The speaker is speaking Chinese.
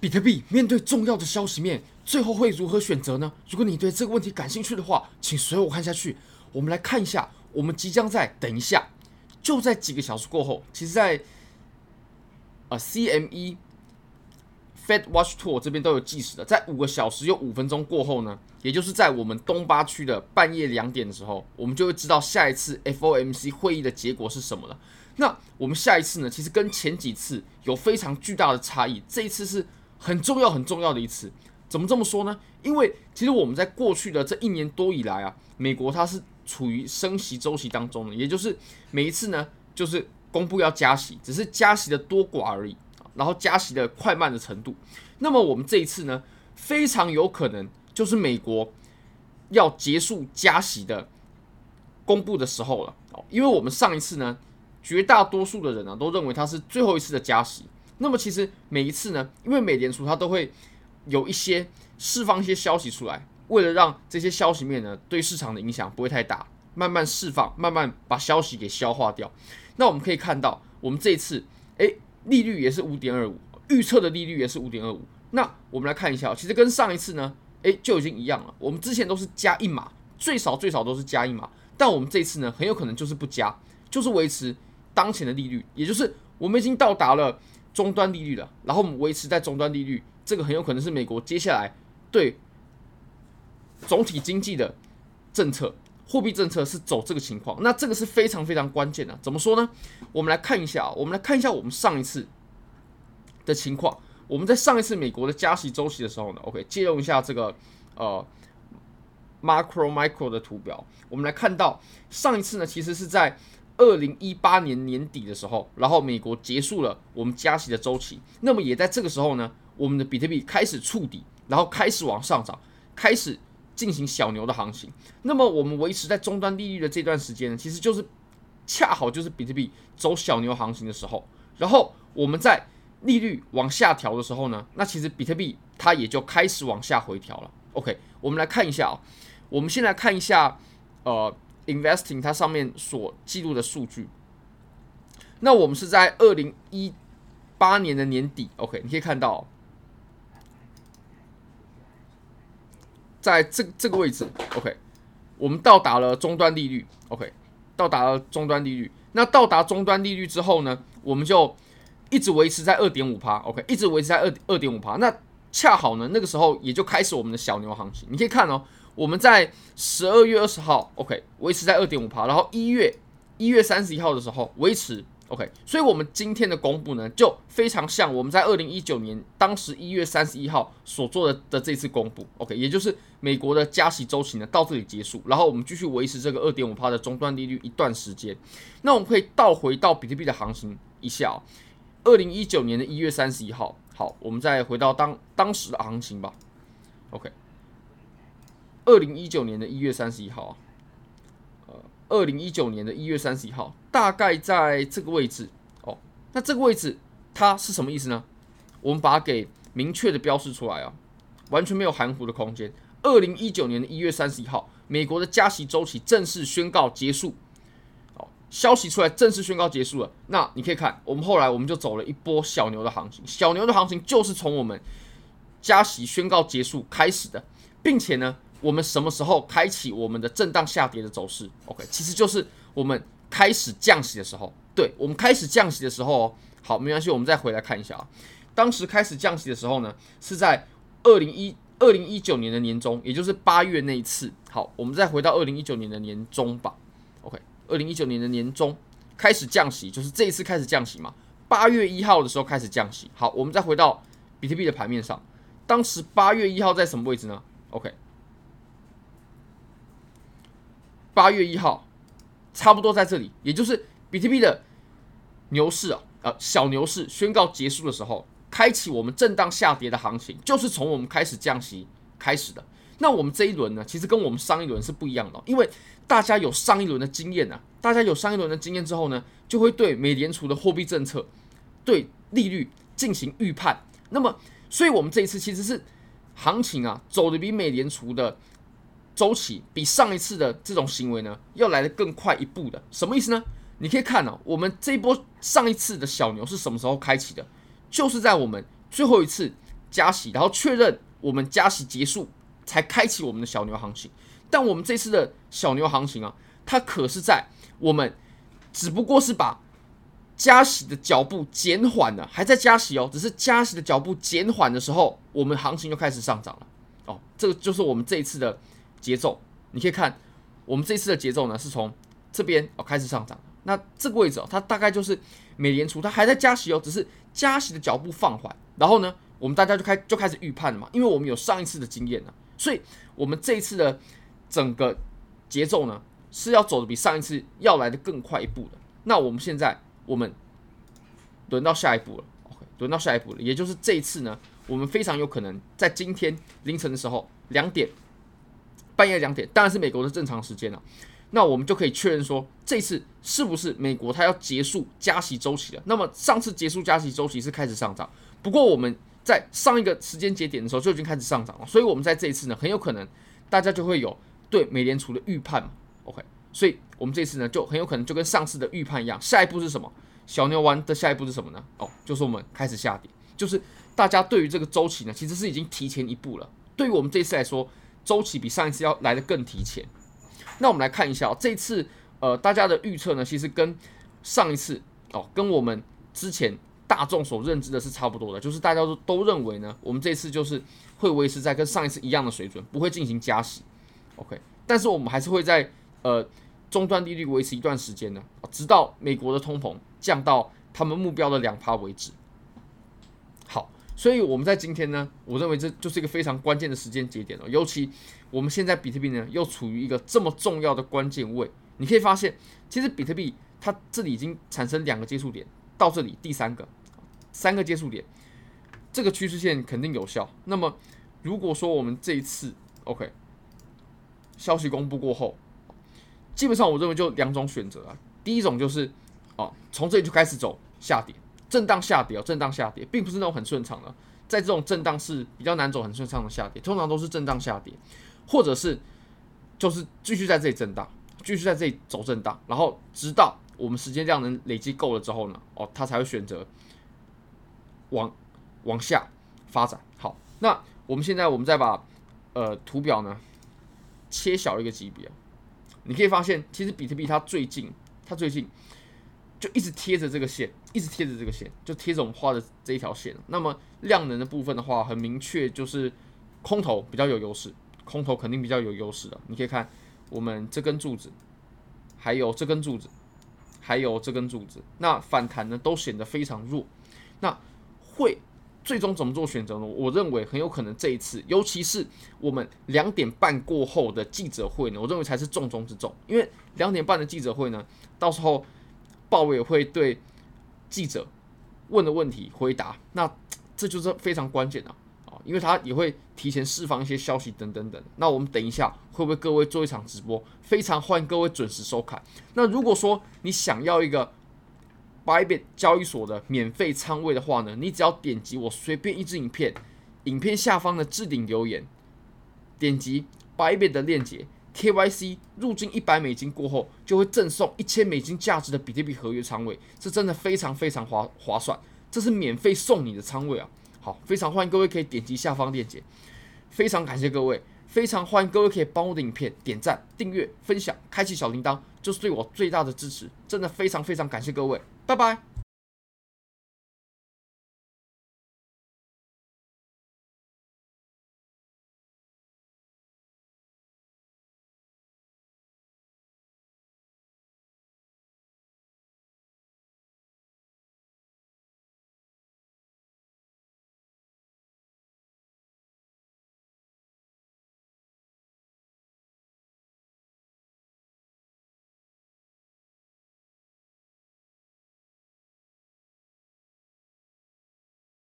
比特币面对重要的消息面，最后会如何选择呢？如果你对这个问题感兴趣的话，请随我看下去。我们来看一下，我们即将在等一下，就在几个小时过后，其实在，在呃 CME Fed Watch Tool 这边都有计时的，在五个小时又五分钟过后呢，也就是在我们东八区的半夜两点的时候，我们就会知道下一次 FOMC 会议的结果是什么了。那我们下一次呢，其实跟前几次有非常巨大的差异，这一次是。很重要很重要的一次，怎么这么说呢？因为其实我们在过去的这一年多以来啊，美国它是处于升息周期当中的，也就是每一次呢，就是公布要加息，只是加息的多寡而已，然后加息的快慢的程度。那么我们这一次呢，非常有可能就是美国要结束加息的公布的时候了，因为我们上一次呢，绝大多数的人呢、啊、都认为它是最后一次的加息。那么其实每一次呢，因为美联储它都会有一些释放一些消息出来，为了让这些消息面呢对市场的影响不会太大，慢慢释放，慢慢把消息给消化掉。那我们可以看到，我们这一次，诶，利率也是五点二五，预测的利率也是五点二五。那我们来看一下，其实跟上一次呢，诶，就已经一样了。我们之前都是加一码，最少最少都是加一码，但我们这次呢，很有可能就是不加，就是维持当前的利率，也就是我们已经到达了。终端利率了，然后我们维持在终端利率，这个很有可能是美国接下来对总体经济的政策、货币政策是走这个情况。那这个是非常非常关键的。怎么说呢？我们来看一下，我们来看一下我们上一次的情况。我们在上一次美国的加息周期的时候呢，OK，借用一下这个呃 macro micro 的图表，我们来看到上一次呢，其实是在。二零一八年年底的时候，然后美国结束了我们加息的周期，那么也在这个时候呢，我们的比特币开始触底，然后开始往上涨，开始进行小牛的行。情。那么我们维持在终端利率的这段时间呢，其实就是恰好就是比特币走小牛行。情的时候。然后我们在利率往下调的时候呢，那其实比特币它也就开始往下回调了。OK，我们来看一下啊，我们先来看一下，呃。Investing 它上面所记录的数据，那我们是在二零一八年的年底，OK，你可以看到，在这这个位置，OK，我们到达了终端利率，OK，到达了终端利率。那到达终端利率之后呢，我们就一直维持在二点五趴，OK，一直维持在二二点五趴。那恰好呢，那个时候也就开始我们的小牛行情。你可以看哦。我们在十二月二十号，OK，维持在二点五趴，然后一月一月三十一号的时候维持，OK，所以我们今天的公布呢，就非常像我们在二零一九年当时一月三十一号所做的的这次公布，OK，也就是美国的加息周期呢到这里结束，然后我们继续维持这个二点五趴的终端利率一段时间。那我们可以倒回到比特币的行情一下哦，二零一九年的一月三十一号，好，我们再回到当当时的行情吧，OK。二零一九年的一月三十一号，呃，二零一九年的一月三十一号，大概在这个位置哦。那这个位置它是什么意思呢？我们把它给明确的标示出来啊，完全没有含糊的空间。二零一九年的一月三十一号，美国的加息周期正式宣告结束。哦，消息出来，正式宣告结束了。那你可以看，我们后来我们就走了一波小牛的行情。小牛的行情就是从我们加息宣告结束开始的，并且呢。我们什么时候开启我们的震荡下跌的走势？OK，其实就是我们开始降息的时候。对，我们开始降息的时候，好，没关系，我们再回来看一下啊。当时开始降息的时候呢，是在二零一二零一九年的年中，也就是八月那一次。好，我们再回到二零一九年的年中吧。OK，二零一九年的年中开始降息，就是这一次开始降息嘛。八月一号的时候开始降息。好，我们再回到比特币的盘面上，当时八月一号在什么位置呢？OK。八月一号，差不多在这里，也就是比特币的牛市啊，呃，小牛市宣告结束的时候，开启我们震荡下跌的行情，就是从我们开始降息开始的。那我们这一轮呢，其实跟我们上一轮是不一样的，因为大家有上一轮的经验啊，大家有上一轮的经验之后呢，就会对美联储的货币政策、对利率进行预判。那么，所以我们这一次其实是行情啊，走得比美联储的。周期比上一次的这种行为呢，要来得更快一步的，什么意思呢？你可以看哦，我们这一波上一次的小牛是什么时候开启的？就是在我们最后一次加息，然后确认我们加息结束，才开启我们的小牛行情。但我们这次的小牛行情啊，它可是在我们只不过是把加息的脚步减缓了，还在加息哦，只是加息的脚步减缓的时候，我们行情就开始上涨了。哦，这个就是我们这一次的节奏。你可以看，我们这次的节奏呢，是从这边哦开始上涨。那这个位置哦，它大概就是美联储它还在加息哦，只是加息的脚步放缓。然后呢，我们大家就开就开始预判了嘛，因为我们有上一次的经验了，所以我们这一次的整个节奏呢，是要走的比上一次要来的更快一步的。那我们现在。我们轮到下一步了，OK，轮到下一步了，也就是这一次呢，我们非常有可能在今天凌晨的时候，两点，半夜两点，当然是美国的正常时间了，那我们就可以确认说，这次是不是美国它要结束加息周期了？那么上次结束加息周期是开始上涨，不过我们在上一个时间节点的时候就已经开始上涨了，所以我们在这一次呢，很有可能大家就会有对美联储的预判嘛，OK。所以，我们这次呢，就很有可能就跟上次的预判一样，下一步是什么？小牛丸的下一步是什么呢？哦，就是我们开始下跌，就是大家对于这个周期呢，其实是已经提前一步了。对于我们这次来说，周期比上一次要来的更提前。那我们来看一下哦，这次呃，大家的预测呢，其实跟上一次哦，跟我们之前大众所认知的是差不多的，就是大家都都认为呢，我们这次就是会维持在跟上一次一样的水准，不会进行加息。OK，但是我们还是会在呃。终端利率维持一段时间呢，直到美国的通膨降到他们目标的两趴为止。所以我们在今天呢，我认为这就是一个非常关键的时间节点了。尤其我们现在比特币呢，又处于一个这么重要的关键位。你可以发现，其实比特币它这里已经产生两个接触点，到这里第三个，三个接触点，这个趋势线肯定有效。那么如果说我们这一次 OK 消息公布过后，基本上我认为就两种选择啊，第一种就是哦，从这里就开始走下跌，震荡下跌哦，震荡下跌，并不是那种很顺畅的，在这种震荡是比较难走很顺畅的下跌，通常都是震荡下跌，或者是就是继续在这里震荡，继续在这里走震荡，然后直到我们时间量能累积够了之后呢，哦，它才会选择往往下发展。好，那我们现在我们再把呃图表呢切小一个级别。你可以发现，其实比特币它最近，它最近就一直贴着这个线，一直贴着这个线，就贴着我们画的这一条线。那么量能的部分的话，很明确就是空头比较有优势，空头肯定比较有优势的。你可以看我们这根柱子，还有这根柱子，还有这根柱子，那反弹呢都显得非常弱，那会。最终怎么做选择呢？我认为很有可能这一次，尤其是我们两点半过后的记者会呢，我认为才是重中之重。因为两点半的记者会呢，到时候鲍威尔会对记者问的问题回答，那这就是非常关键的啊，因为他也会提前释放一些消息等等等。那我们等一下会不会各位做一场直播？非常欢迎各位准时收看。那如果说你想要一个。Bybit 交易所的免费仓位的话呢，你只要点击我随便一支影片，影片下方的置顶留言，点击 Bybit 的链接，KYC 入金一百美金过后，就会赠送一千美金价值的比特币合约仓位，这真的非常非常划划算，这是免费送你的仓位啊！好，非常欢迎各位可以点击下方链接，非常感谢各位，非常欢迎各位可以帮我的影片点赞、订阅、分享、开启小铃铛，就是对我最大的支持，真的非常非常感谢各位。拜拜。